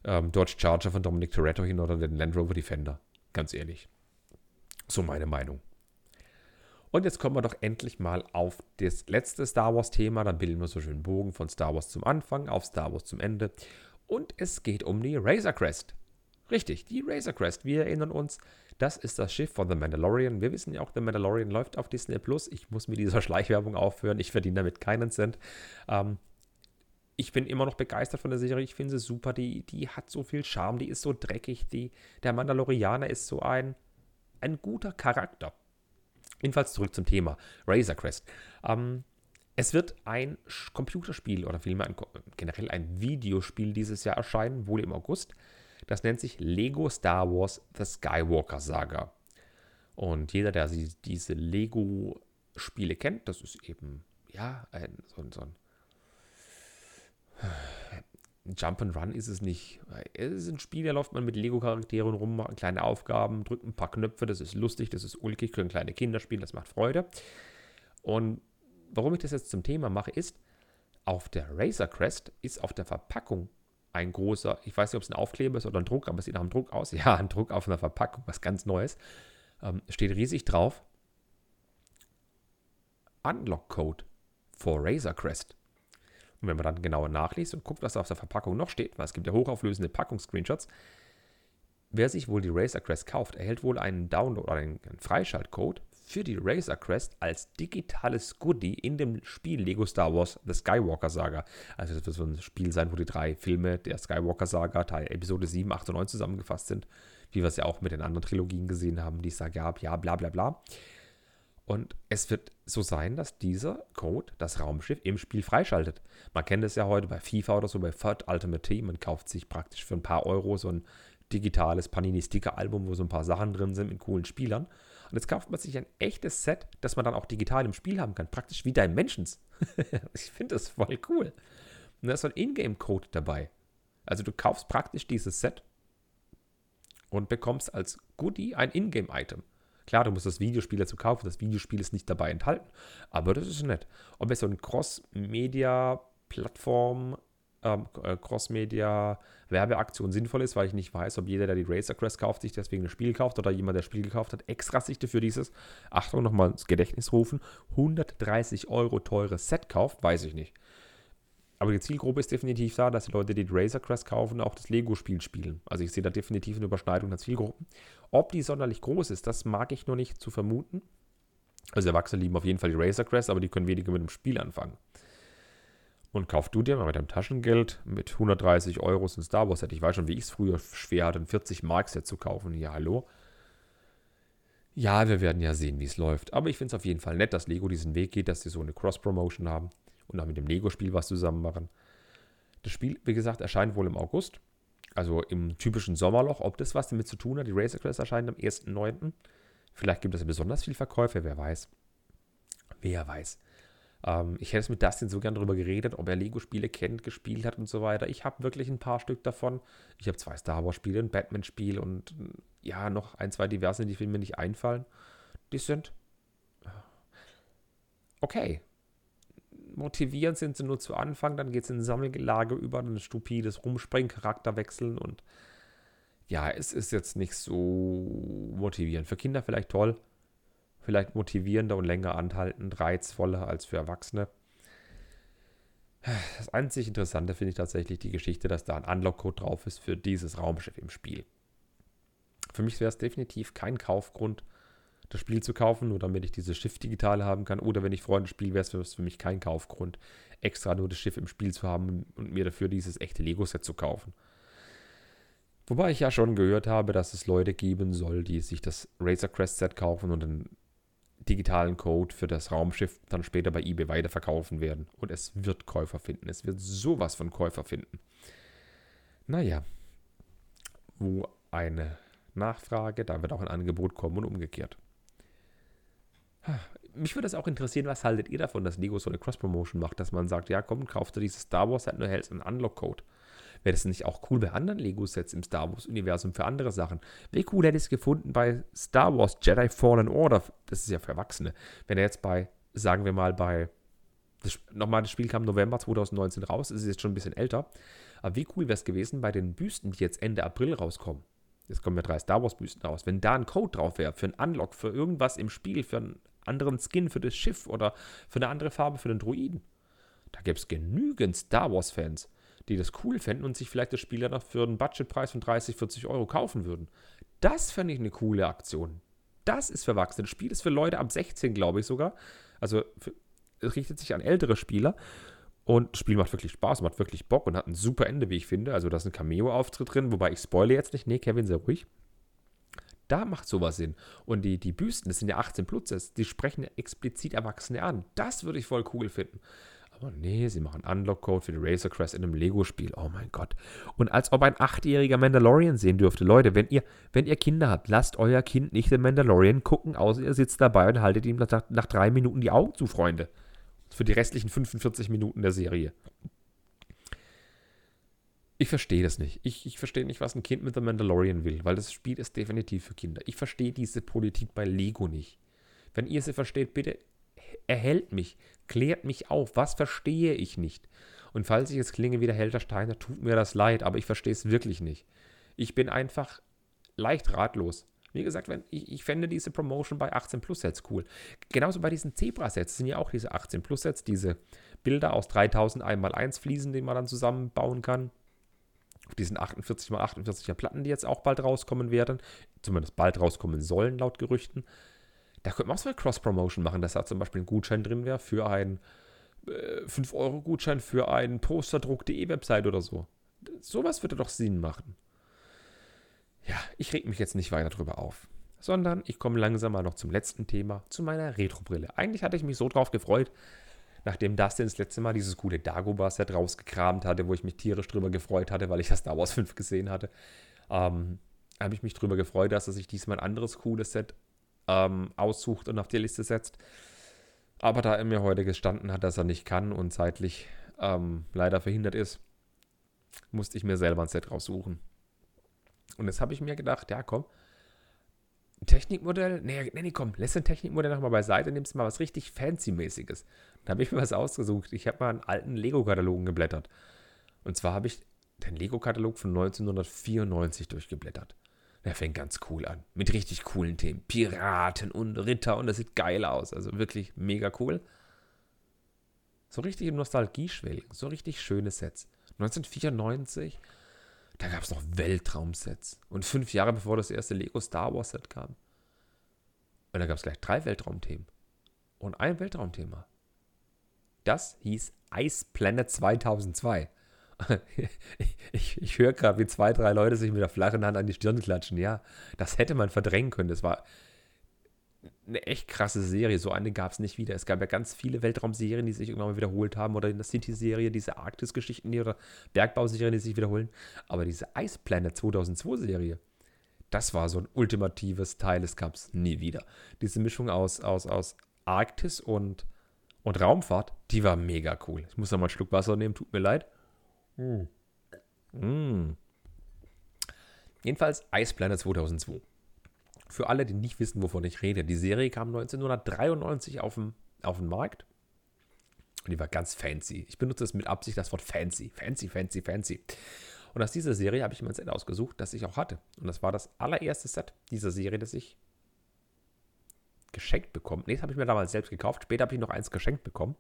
ähm, Dodge Charger von Dominic Toretto hin oder den Land Rover Defender. Ganz ehrlich. So meine Meinung. Und jetzt kommen wir doch endlich mal auf das letzte Star Wars-Thema. Dann bilden wir so schön Bogen von Star Wars zum Anfang auf Star Wars zum Ende. Und es geht um die Razor Crest. Richtig, die Razor Crest. Wir erinnern uns, das ist das Schiff von The Mandalorian. Wir wissen ja auch, The Mandalorian läuft auf Disney Plus. Ich muss mit dieser Schleichwerbung aufhören. Ich verdiene damit keinen Cent. Ähm, ich bin immer noch begeistert von der Serie. Ich finde sie super. Die, die hat so viel Charme. Die ist so dreckig. Die, der Mandalorianer ist so ein, ein guter Charakter. Jedenfalls zurück zum Thema Razor Crest. Ähm, es wird ein Computerspiel oder vielmehr ein, generell ein Videospiel dieses Jahr erscheinen, wohl im August. Das nennt sich Lego Star Wars The Skywalker Saga. Und jeder, der diese Lego-Spiele kennt, das ist eben, ja, ein, so, so ein Jump and Run ist es nicht. Es ist ein Spiel, da läuft man mit Lego-Charakteren rum, macht kleine Aufgaben, drückt ein paar Knöpfe, das ist lustig, das ist ulkig, können kleine Kinder spielen, das macht Freude. Und warum ich das jetzt zum Thema mache, ist, auf der Razor Crest ist auf der Verpackung ein großer, ich weiß nicht, ob es ein Aufkleber ist oder ein Druck, aber es sieht nach einem Druck aus. Ja, ein Druck auf einer Verpackung, was ganz Neues. Ähm, steht riesig drauf. Unlock Code for Razor Crest. Und wenn man dann genauer nachliest und guckt, was auf der Verpackung noch steht, weil es gibt ja hochauflösende Packungsscreenshots, wer sich wohl die Razor Crest kauft, erhält wohl einen Download oder einen Freischaltcode für die Razor Crest als digitales Goodie in dem Spiel Lego Star Wars The Skywalker Saga. Also das wird so ein Spiel sein, wo die drei Filme der Skywalker Saga, Teil Episode 7, 8 und 9 zusammengefasst sind, wie wir es ja auch mit den anderen Trilogien gesehen haben, die es da gab, ja, bla bla bla. Und es wird so sein, dass dieser Code das Raumschiff im Spiel freischaltet. Man kennt es ja heute bei FIFA oder so, bei Third Ultimate Team. Man kauft sich praktisch für ein paar Euro so ein digitales Panini-Sticker-Album, wo so ein paar Sachen drin sind mit coolen Spielern. Und jetzt kauft man sich ein echtes Set, das man dann auch digital im Spiel haben kann. Praktisch wie dein Menschens. ich finde das voll cool. Und da ist so ein Ingame-Code dabei. Also du kaufst praktisch dieses Set und bekommst als Goodie ein Ingame-Item. Klar, du musst das Videospiel dazu kaufen. Das Videospiel ist nicht dabei enthalten. Aber das ist nett. Ob es so ein Cross-Media-Plattform ähm, äh, Cross-Media-Werbeaktion sinnvoll ist, weil ich nicht weiß, ob jeder, der die Razor Crest kauft, sich deswegen ein Spiel kauft oder jemand, der das Spiel gekauft hat, extra sich dafür dieses, Achtung, nochmal ins Gedächtnis rufen, 130 Euro teures Set kauft, weiß ich nicht. Aber die Zielgruppe ist definitiv da, dass die Leute, die Razor Crest kaufen, auch das Lego-Spiel spielen. Also ich sehe da definitiv eine Überschneidung der Zielgruppen. Ob die sonderlich groß ist, das mag ich nur nicht zu vermuten. Also Erwachsene lieben auf jeden Fall die Razor Crest, aber die können weniger mit dem Spiel anfangen. Und kauf du dir mal mit deinem Taschengeld mit 130 Euro ein Star Wars Set. Ich weiß schon, wie ich es früher schwer hatte, ein 40 Mark Set zu kaufen. Ja, hallo. Ja, wir werden ja sehen, wie es läuft. Aber ich finde es auf jeden Fall nett, dass Lego diesen Weg geht, dass sie so eine Cross-Promotion haben und auch mit dem Lego-Spiel was zusammen machen. Das Spiel, wie gesagt, erscheint wohl im August. Also im typischen Sommerloch. Ob das was damit zu tun hat, die Razor Crest erscheint am 1.9. Vielleicht gibt es besonders viel Verkäufe, wer weiß. Wer weiß. Ähm, ich hätte es mit Dustin so gern darüber geredet, ob er Lego-Spiele kennt, gespielt hat und so weiter. Ich habe wirklich ein paar Stück davon. Ich habe zwei Star Wars-Spiele, ein Batman-Spiel und ja, noch ein, zwei diverse, die mir nicht einfallen. Die sind okay. Motivierend sind sie nur zu Anfang, dann geht es in Sammelgelage über, ein stupides Rumspringen, Charakterwechseln und ja, es ist jetzt nicht so motivierend. Für Kinder vielleicht toll, vielleicht motivierender und länger anhaltend, reizvoller als für Erwachsene. Das einzig Interessante finde ich tatsächlich die Geschichte, dass da ein Unlock-Code drauf ist für dieses Raumschiff im Spiel. Für mich wäre es definitiv kein Kaufgrund, das Spiel zu kaufen, nur damit ich dieses Schiff digital haben kann. Oder wenn ich Freunde spiele, wäre es für mich kein Kaufgrund, extra nur das Schiff im Spiel zu haben und mir dafür dieses echte Lego-Set zu kaufen. Wobei ich ja schon gehört habe, dass es Leute geben soll, die sich das Razor Crest Set kaufen und einen digitalen Code für das Raumschiff dann später bei eBay weiterverkaufen werden. Und es wird Käufer finden. Es wird sowas von Käufer finden. Naja, wo eine Nachfrage, da wird auch ein Angebot kommen und umgekehrt. Mich würde es auch interessieren, was haltet ihr davon, dass Lego so eine Cross-Promotion macht, dass man sagt, ja komm, kauf dir dieses Star Wars-Set und du hältst einen Unlock-Code. Wäre das nicht auch cool bei anderen Lego-Sets im Star Wars-Universum für andere Sachen? Wie cool hätte ich es gefunden bei Star Wars Jedi Fallen Order? Das ist ja für Erwachsene. Wenn er jetzt bei, sagen wir mal, bei. Das, nochmal, das Spiel kam November 2019 raus, ist jetzt schon ein bisschen älter. Aber wie cool wäre es gewesen bei den Büsten, die jetzt Ende April rauskommen? Jetzt kommen ja drei Star Wars-Büsten raus. Wenn da ein Code drauf wäre für ein Unlock, für irgendwas im Spiel, für ein anderen Skin für das Schiff oder für eine andere Farbe für den Druiden. Da gäbe es genügend Star Wars-Fans, die das cool fänden und sich vielleicht das Spiel dann für einen Budgetpreis von 30, 40 Euro kaufen würden. Das fände ich eine coole Aktion. Das ist für Erwachsene. Das Spiel ist für Leute ab 16, glaube ich sogar. Also es richtet sich an ältere Spieler. Und das Spiel macht wirklich Spaß, macht wirklich Bock und hat ein super Ende, wie ich finde. Also da ist ein Cameo-Auftritt drin, wobei ich spoile jetzt nicht. Nee, Kevin, sehr ruhig. Da macht sowas Sinn. Und die, die Büsten, das sind ja 18 Plus, die sprechen explizit Erwachsene an. Das würde ich voll cool finden. Aber nee, sie machen Unlock-Code für die Razor Crest in einem Lego-Spiel. Oh mein Gott. Und als ob ein achtjähriger Mandalorian sehen dürfte. Leute, wenn ihr, wenn ihr Kinder habt, lasst euer Kind nicht den Mandalorian gucken, außer ihr sitzt dabei und haltet ihm nach, nach drei Minuten die Augen zu, Freunde. Für die restlichen 45 Minuten der Serie. Ich verstehe das nicht. Ich, ich verstehe nicht, was ein Kind mit The Mandalorian will, weil das Spiel ist definitiv für Kinder. Ich verstehe diese Politik bei Lego nicht. Wenn ihr sie versteht, bitte erhält mich, klärt mich auf. Was verstehe ich nicht? Und falls ich jetzt klinge wie der Helter Steiner, tut mir das leid, aber ich verstehe es wirklich nicht. Ich bin einfach leicht ratlos. Wie gesagt, wenn, ich, ich fände diese Promotion bei 18 Plus Sets cool. Genauso bei diesen Zebra-Sets sind ja auch diese 18 Plus Sets, diese Bilder aus 3000 1x1 Fliesen, die man dann zusammenbauen kann. Auf diesen 48x48er Platten, die jetzt auch bald rauskommen werden, zumindest bald rauskommen sollen, laut Gerüchten. Da könnte man auch so eine Cross-Promotion machen, dass da zum Beispiel ein Gutschein drin wäre für einen äh, 5-Euro-Gutschein für einen Posterdruck.de Website oder so. Sowas würde doch Sinn machen. Ja, ich reg mich jetzt nicht weiter drüber auf, sondern ich komme langsam mal noch zum letzten Thema, zu meiner Retro-Brille. Eigentlich hatte ich mich so drauf gefreut, nachdem Dustin das letzte Mal dieses coole Dagobah-Set rausgekramt hatte, wo ich mich tierisch drüber gefreut hatte, weil ich das Star Wars 5 gesehen hatte, ähm, habe ich mich drüber gefreut, dass er sich diesmal ein anderes cooles Set ähm, aussucht und auf die Liste setzt. Aber da er mir heute gestanden hat, dass er nicht kann und zeitlich ähm, leider verhindert ist, musste ich mir selber ein Set raussuchen. Und jetzt habe ich mir gedacht, ja komm, Technikmodell, nee, nee, nee, komm, lass den Technikmodell nochmal beiseite, nimmst mal was richtig Fancy-mäßiges. Da habe ich mir was ausgesucht. Ich habe mal einen alten Lego-Katalogen geblättert. Und zwar habe ich den Lego-Katalog von 1994 durchgeblättert. Der fängt ganz cool an. Mit richtig coolen Themen. Piraten und Ritter und das sieht geil aus. Also wirklich mega cool. So richtig im Nostalgie-Schwelgen. So richtig schöne Sets. 1994 da gab es noch Weltraumsets. Und fünf Jahre bevor das erste Lego Star Wars Set kam. Und da gab es gleich drei Weltraumthemen. Und ein Weltraumthema. Das hieß Ice Planet 2002. ich, ich, ich höre gerade, wie zwei, drei Leute sich mit der flachen Hand an die Stirn klatschen. Ja, das hätte man verdrängen können. Das war eine echt krasse Serie. So eine gab es nicht wieder. Es gab ja ganz viele Weltraumserien, die sich irgendwann mal wiederholt haben. Oder in der City-Serie, diese Arktis-Geschichten oder Bergbauserien, die sich wiederholen. Aber diese Ice Planet 2002-Serie, das war so ein ultimatives Teil des Cups. Nie wieder. Diese Mischung aus, aus, aus Arktis und, und Raumfahrt, die war mega cool. Ich muss noch mal ein Schluck Wasser nehmen, tut mir leid. Mm. Mm. Jedenfalls Ice Planet 2002. Für alle, die nicht wissen, wovon ich rede, die Serie kam 1993 auf den, auf den Markt. Und die war ganz fancy. Ich benutze es mit Absicht das Wort fancy. Fancy, fancy, fancy. Und aus dieser Serie habe ich mir ein Set ausgesucht, das ich auch hatte. Und das war das allererste Set dieser Serie, das ich geschenkt bekommen. Nee, das habe ich mir damals selbst gekauft. Später habe ich noch eins geschenkt bekommen.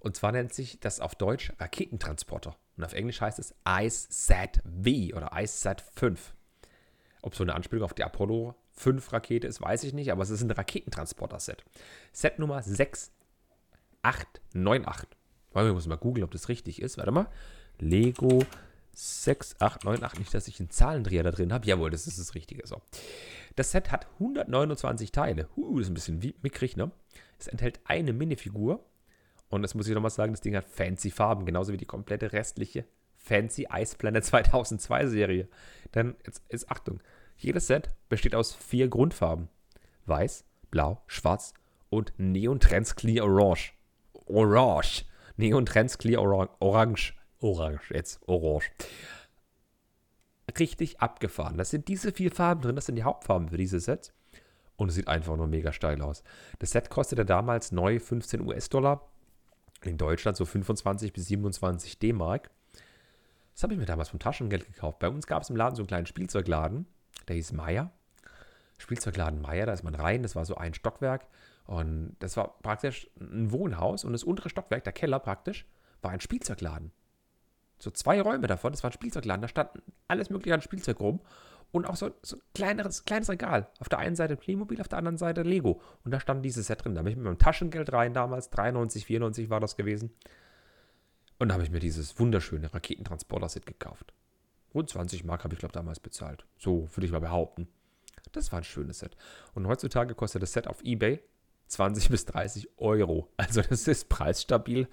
Und zwar nennt sich das auf Deutsch Raketentransporter. Und auf Englisch heißt es IceSat V oder IceSat 5. Ob so eine Anspielung auf die Apollo 5 Rakete ist, weiß ich nicht, aber es ist ein Raketentransporter-Set. Set Nummer 6898. Ich muss mal googeln, ob das richtig ist. Warte mal. Lego 6898. Nicht, dass ich einen Zahlendreher da drin habe. Jawohl, das ist das Richtige. So. Das Set hat 129 Teile. Uh, das ist ein bisschen mickrig, ne? Es enthält eine Minifigur. Und das muss ich nochmal sagen, das Ding hat fancy Farben, genauso wie die komplette restliche fancy Ice Planet 2002 Serie. Denn, jetzt, jetzt Achtung, jedes Set besteht aus vier Grundfarben. Weiß, Blau, Schwarz und Neon Trans Clear Orange. Orange. Neon Trans Clear Orange. Orange. Orange, jetzt Orange. Richtig abgefahren. Das sind diese vier Farben drin, das sind die Hauptfarben für diese Sets. Und es sieht einfach nur mega steil aus. Das Set kostete damals neu 15 US-Dollar. In Deutschland so 25 bis 27 D-Mark. Das habe ich mir damals vom Taschengeld gekauft. Bei uns gab es im Laden so einen kleinen Spielzeugladen, der hieß Meier. Spielzeugladen Meier, da ist man rein, das war so ein Stockwerk und das war praktisch ein Wohnhaus und das untere Stockwerk, der Keller praktisch, war ein Spielzeugladen. So zwei Räume davon, das war ein Spielzeugladen, da stand alles mögliche an Spielzeug rum und auch so, so ein kleineres, kleines Regal. Auf der einen Seite Playmobil, auf der anderen Seite Lego. Und da stand dieses Set drin. Da habe ich mit meinem Taschengeld rein damals, 93, 94 war das gewesen. Und da habe ich mir dieses wunderschöne Raketentransporter-Set gekauft. Rund 20 Mark habe ich, glaube damals bezahlt. So würde ich mal behaupten. Das war ein schönes Set. Und heutzutage kostet das Set auf Ebay 20 bis 30 Euro. Also das ist preisstabil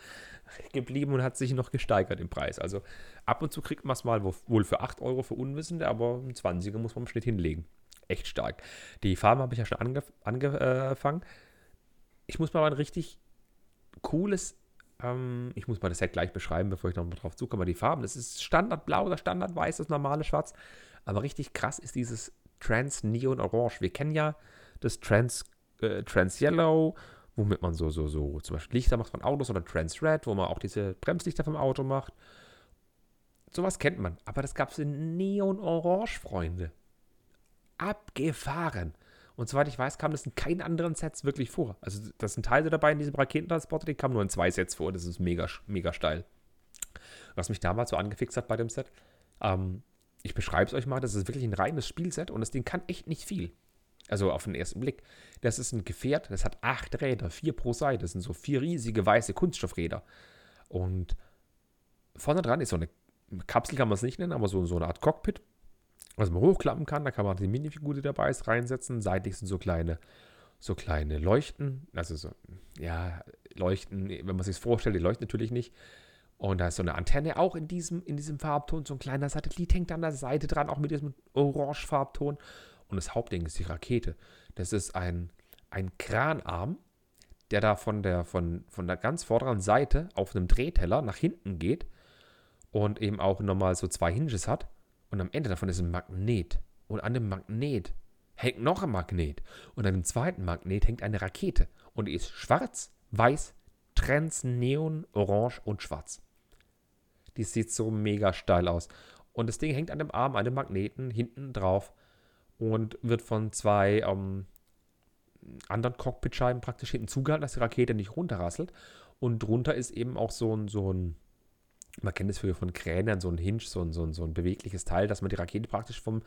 geblieben und hat sich noch gesteigert im Preis. Also ab und zu kriegt man es mal wohl für 8 Euro für Unwissende, aber ein 20er muss man im Schnitt hinlegen. Echt stark. Die Farben habe ich ja schon angef angefangen. Ich muss mal ein richtig cooles, ähm, ich muss mal das Set gleich beschreiben, bevor ich nochmal drauf zukomme. Die Farben, das ist Standardblau, das Standardweiß, das normale Schwarz. Aber richtig krass ist dieses Trans Neon Orange. Wir kennen ja das Trans, äh, Trans Yellow, womit man so, so, so zum Beispiel Lichter macht von Autos oder Trans Red, wo man auch diese Bremslichter vom Auto macht. Sowas kennt man. Aber das gab es in Neon Orange, Freunde. Abgefahren. Und soweit ich weiß, kam das in keinen anderen Sets wirklich vor. Also, das sind Teile dabei in diesem Raketentransporter, die kamen nur in zwei Sets vor. Das ist mega, mega steil. Was mich damals so angefixt hat bei dem Set, ähm, ich beschreibe es euch mal, das ist wirklich ein reines Spielset und das Ding kann echt nicht viel. Also auf den ersten Blick. Das ist ein Gefährt, das hat acht Räder, vier pro Seite. Das sind so vier riesige weiße Kunststoffräder. Und vorne dran ist so eine Kapsel, kann man es nicht nennen, aber so, so eine Art Cockpit, was man hochklappen kann. Da kann man die Minifigur, die dabei ist, reinsetzen. Seitlich sind so kleine, so kleine Leuchten. Also so, ja, Leuchten, wenn man sich vorstellt, die leuchten natürlich nicht. Und da ist so eine Antenne auch in diesem, in diesem Farbton. So ein kleiner Satellit hängt an der Seite dran, auch mit diesem Orange-Farbton. Und das Hauptding ist die Rakete. Das ist ein, ein Kranarm, der da von der, von, von der ganz vorderen Seite auf einem Drehteller nach hinten geht und eben auch nochmal so zwei Hinges hat. Und am Ende davon ist ein Magnet. Und an dem Magnet hängt noch ein Magnet. Und an dem zweiten Magnet hängt eine Rakete. Und die ist schwarz, weiß, trans, neon, orange und schwarz. Die sieht so mega steil aus. Und das Ding hängt an dem Arm, an dem Magneten hinten drauf und wird von zwei ähm, anderen Cockpitscheiben praktisch hinten zugehalten, dass die Rakete nicht runterrasselt. Und drunter ist eben auch so ein, so ein man kennt es von Kränen, so ein Hinge, so ein, so, ein, so ein bewegliches Teil, dass man die Rakete praktisch vom,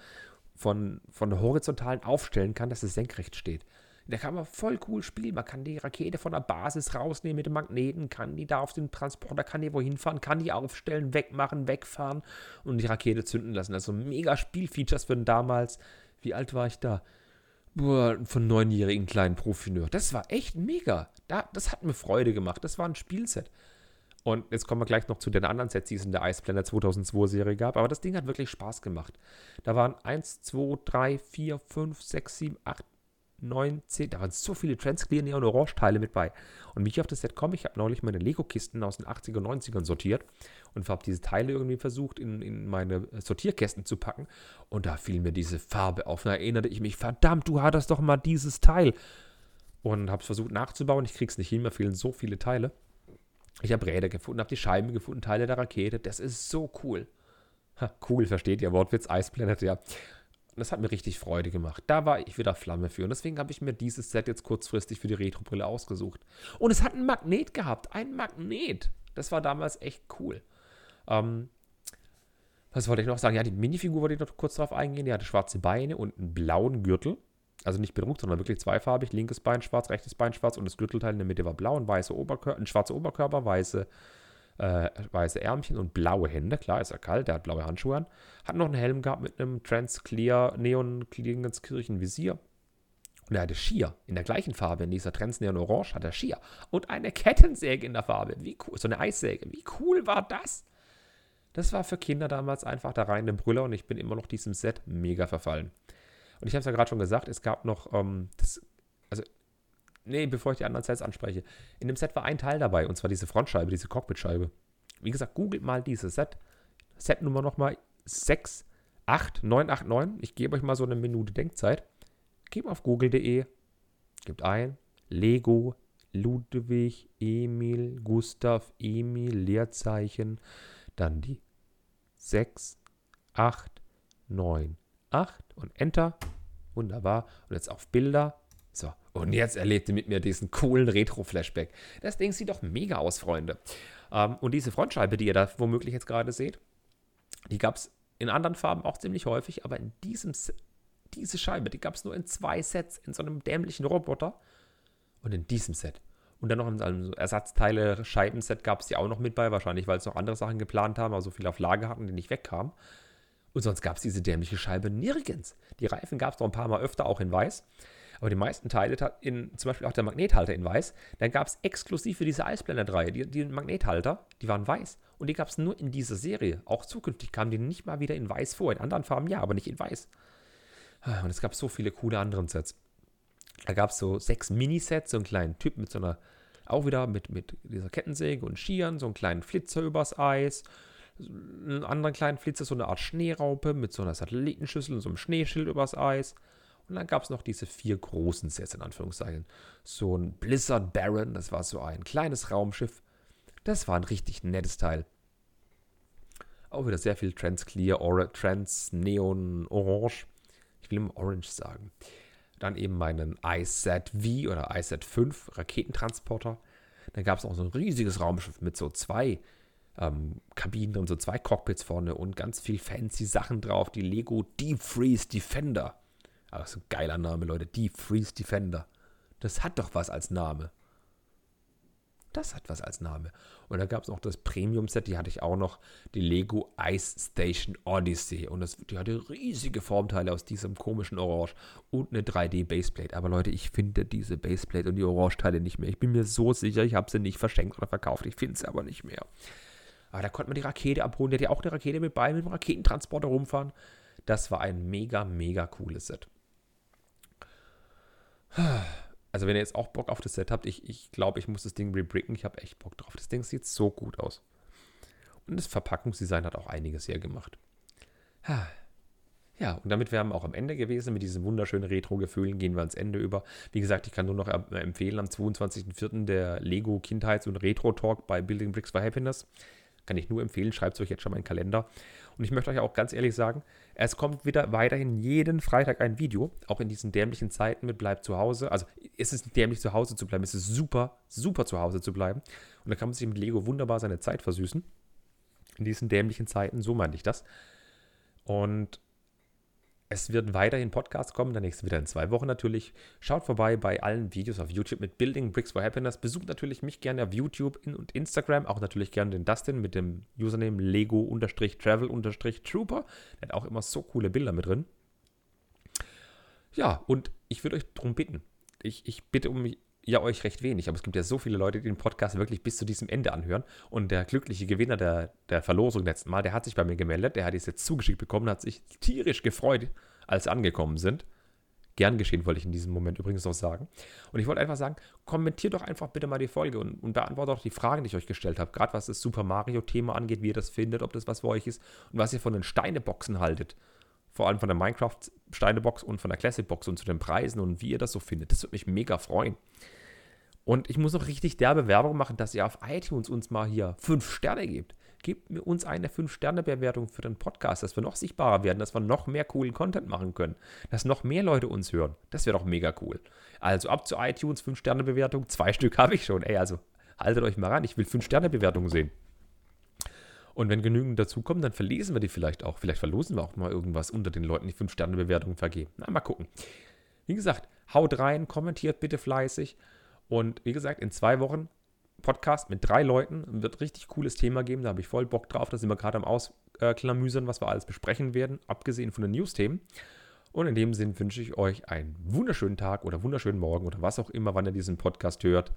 von, von der horizontalen aufstellen kann, dass es senkrecht steht. Da kann man voll cool spielen. Man kann die Rakete von der Basis rausnehmen mit dem Magneten, kann die da auf den Transporter, kann die wohin fahren, kann die aufstellen, wegmachen, wegfahren und die Rakete zünden lassen. Also mega Spielfeatures für damals wie alt war ich da? Boah, von neunjährigen kleinen Profineur. Das war echt mega. Da, das hat mir Freude gemacht. Das war ein Spielset. Und jetzt kommen wir gleich noch zu den anderen Sets, die es in der Ice Planet 2002 Serie gab. Aber das Ding hat wirklich Spaß gemacht. Da waren 1, 2, 3, 4, 5, 6, 7, 8, 19, da waren so viele Transclear Neon Orange Teile mit bei. Und wie ich auf das Set komme, ich habe neulich meine Lego-Kisten aus den 80er, 90ern sortiert und habe diese Teile irgendwie versucht, in, in meine Sortierkästen zu packen. Und da fiel mir diese Farbe auf. Da erinnerte ich mich, verdammt, du hattest doch mal dieses Teil. Und habe es versucht nachzubauen. Ich krieg's nicht hin, mir fehlen so viele Teile. Ich habe Räder gefunden, habe die Scheiben gefunden, Teile der Rakete. Das ist so cool. Ha, cool, versteht ihr Wortwitz, Ice Planet, ja. Das hat mir richtig Freude gemacht. Da war ich wieder Flamme für. Und deswegen habe ich mir dieses Set jetzt kurzfristig für die Retro-Brille ausgesucht. Und es hat ein Magnet gehabt. Ein Magnet. Das war damals echt cool. Ähm, was wollte ich noch sagen? Ja, die Minifigur wollte ich noch kurz drauf eingehen. Die hatte schwarze Beine und einen blauen Gürtel. Also nicht bedruckt, sondern wirklich zweifarbig. Linkes Bein schwarz, rechtes Bein schwarz und das Gürtelteil in der Mitte war blau und weiße Oberkörper, ein schwarzer Oberkörper, weiße äh, weiße Ärmchen und blaue Hände. Klar, ist er kalt, der hat blaue Handschuhe an. Hat noch einen Helm gehabt mit einem Transclear Neon Klingenskirchen Visier. Und er hatte Skier in der gleichen Farbe, in dieser Trans Neon Orange hat er Skier. Und eine Kettensäge in der Farbe. Wie cool, so eine Eissäge. Wie cool war das? Das war für Kinder damals einfach da rein in den Brüller und ich bin immer noch diesem Set mega verfallen. Und ich habe es ja gerade schon gesagt, es gab noch, ähm, das, also Nee, bevor ich die anderen Sets anspreche. In dem Set war ein Teil dabei, und zwar diese Frontscheibe, diese Cockpitscheibe. Wie gesagt, googelt mal dieses Set. Setnummer nochmal 68989. Ich gebe euch mal so eine Minute Denkzeit. Gebt auf google.de, gebt ein Lego Ludwig Emil Gustav Emil Leerzeichen, dann die 6, 8, 9, 8 und Enter Wunderbar. Und jetzt auf Bilder. So, und jetzt erlebt ihr mit mir diesen coolen Retro-Flashback. Das Ding sieht doch mega aus, Freunde. Ähm, und diese Frontscheibe, die ihr da womöglich jetzt gerade seht, die gab es in anderen Farben auch ziemlich häufig, aber in diesem, diese Scheibe, die gab es nur in zwei Sets, in so einem dämlichen Roboter und in diesem Set. Und dann noch in einem Ersatzteile Scheibenset gab es die auch noch mit bei, wahrscheinlich, weil es noch andere Sachen geplant haben, aber so viel auf Lager hatten, die nicht wegkamen. Und sonst gab es diese dämliche Scheibe nirgends. Die Reifen gab es noch ein paar Mal öfter, auch in weiß. Aber die meisten Teile, in, zum Beispiel auch der Magnethalter in weiß, dann gab es exklusiv für diese Eisblender-Reihe, die, die Magnethalter, die waren weiß. Und die gab es nur in dieser Serie. Auch zukünftig kamen die nicht mal wieder in weiß vor. In anderen Farben ja, aber nicht in weiß. Ah, und es gab so viele coole anderen Sets. Da gab es so sechs Minisets, so einen kleinen Typ mit so einer, auch wieder mit, mit dieser Kettensäge und Skiern, so einen kleinen Flitzer übers Eis, einen anderen kleinen Flitzer, so eine Art Schneeraupe mit so einer Satellitenschüssel und so einem Schneeschild übers Eis. Und dann gab es noch diese vier großen Sets in Anführungszeichen. So ein Blizzard Baron, das war so ein kleines Raumschiff. Das war ein richtig nettes Teil. Auch wieder sehr viel Trans Clear, Or Trans Neon Orange. Ich will immer Orange sagen. Dann eben meinen iSat V oder iSat 5 Raketentransporter. Dann gab es auch so ein riesiges Raumschiff mit so zwei ähm, Kabinen und so zwei Cockpits vorne und ganz viel fancy Sachen drauf. Die Lego Deep Freeze Defender. Aber das ist ein geiler Name, Leute. Deep Freeze Defender. Das hat doch was als Name. Das hat was als Name. Und da gab es noch das Premium-Set, die hatte ich auch noch, die Lego Ice Station Odyssey. Und das, die hatte riesige Formteile aus diesem komischen Orange und eine 3D-Baseplate. Aber Leute, ich finde diese Baseplate und die Orange-Teile nicht mehr. Ich bin mir so sicher, ich habe sie nicht verschenkt oder verkauft. Ich finde sie aber nicht mehr. Aber da konnte man die Rakete abholen. Der hat ja auch eine Rakete mit bei, mit dem Raketentransporter rumfahren. Das war ein mega, mega cooles Set. Also wenn ihr jetzt auch Bock auf das Set habt, ich, ich glaube, ich muss das Ding rebricken. Ich habe echt Bock drauf. Das Ding sieht so gut aus. Und das Verpackungsdesign hat auch einiges hergemacht. Ja, und damit wären wir auch am Ende gewesen. Mit diesen wunderschönen Retro-Gefühlen gehen wir ans Ende über. Wie gesagt, ich kann nur noch empfehlen, am 22.04. der Lego Kindheits- und Retro-Talk bei Building Bricks for Happiness. Kann ich nur empfehlen, schreibt es euch jetzt schon mal in den Kalender. Und ich möchte euch auch ganz ehrlich sagen, es kommt wieder weiterhin jeden Freitag ein Video, auch in diesen dämlichen Zeiten mit Bleibt zu Hause. Also es ist dämlich zu Hause zu bleiben, es ist super, super zu Hause zu bleiben. Und da kann man sich mit Lego wunderbar seine Zeit versüßen. In diesen dämlichen Zeiten, so meinte ich das. Und es wird weiterhin Podcasts kommen, der nächste wieder in zwei Wochen natürlich. Schaut vorbei bei allen Videos auf YouTube mit Building Bricks for Happiness. Besucht natürlich mich gerne auf YouTube und Instagram. Auch natürlich gerne den Dustin mit dem Username Lego-Travel-Trooper. Der hat auch immer so coole Bilder mit drin. Ja, und ich würde euch darum bitten. Ich, ich bitte um ja euch recht wenig, aber es gibt ja so viele Leute, die den Podcast wirklich bis zu diesem Ende anhören. Und der glückliche Gewinner der, der Verlosung letzten Mal, der hat sich bei mir gemeldet, der hat es jetzt zugeschickt bekommen, hat sich tierisch gefreut, als sie angekommen sind. Gern geschehen, wollte ich in diesem Moment übrigens noch sagen. Und ich wollte einfach sagen, kommentiert doch einfach bitte mal die Folge und, und beantwortet auch die Fragen, die ich euch gestellt habe. Gerade was das Super Mario-Thema angeht, wie ihr das findet, ob das was für euch ist und was ihr von den Steineboxen haltet vor allem von der Minecraft-Steinebox und von der Classic-Box und zu den Preisen und wie ihr das so findet. Das würde mich mega freuen. Und ich muss noch richtig derbe Werbung machen, dass ihr auf iTunes uns mal hier fünf Sterne gebt. Gebt mir uns eine 5-Sterne-Bewertung für den Podcast, dass wir noch sichtbarer werden, dass wir noch mehr coolen Content machen können, dass noch mehr Leute uns hören. Das wäre doch mega cool. Also ab zu iTunes, 5-Sterne-Bewertung. Zwei Stück habe ich schon. Ey, also haltet euch mal ran. Ich will 5-Sterne-Bewertungen sehen. Und wenn genügend dazukommen, dann verlesen wir die vielleicht auch. Vielleicht verlosen wir auch mal irgendwas unter den Leuten, die 5-Sterne-Bewertungen vergeben. Na, mal gucken. Wie gesagt, haut rein, kommentiert bitte fleißig. Und wie gesagt, in zwei Wochen Podcast mit drei Leuten. Wird richtig cooles Thema geben. Da habe ich voll Bock drauf. Da sind wir gerade am Ausklamüsern, was wir alles besprechen werden, abgesehen von den News-Themen. Und in dem Sinn wünsche ich euch einen wunderschönen Tag oder wunderschönen Morgen oder was auch immer, wann ihr diesen Podcast hört.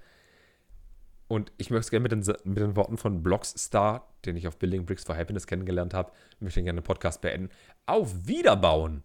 Und ich möchte es gerne mit den, mit den Worten von Blockstar, den ich auf Building Bricks for Happiness kennengelernt habe, möchte gerne den Podcast beenden. Auf Wiederbauen!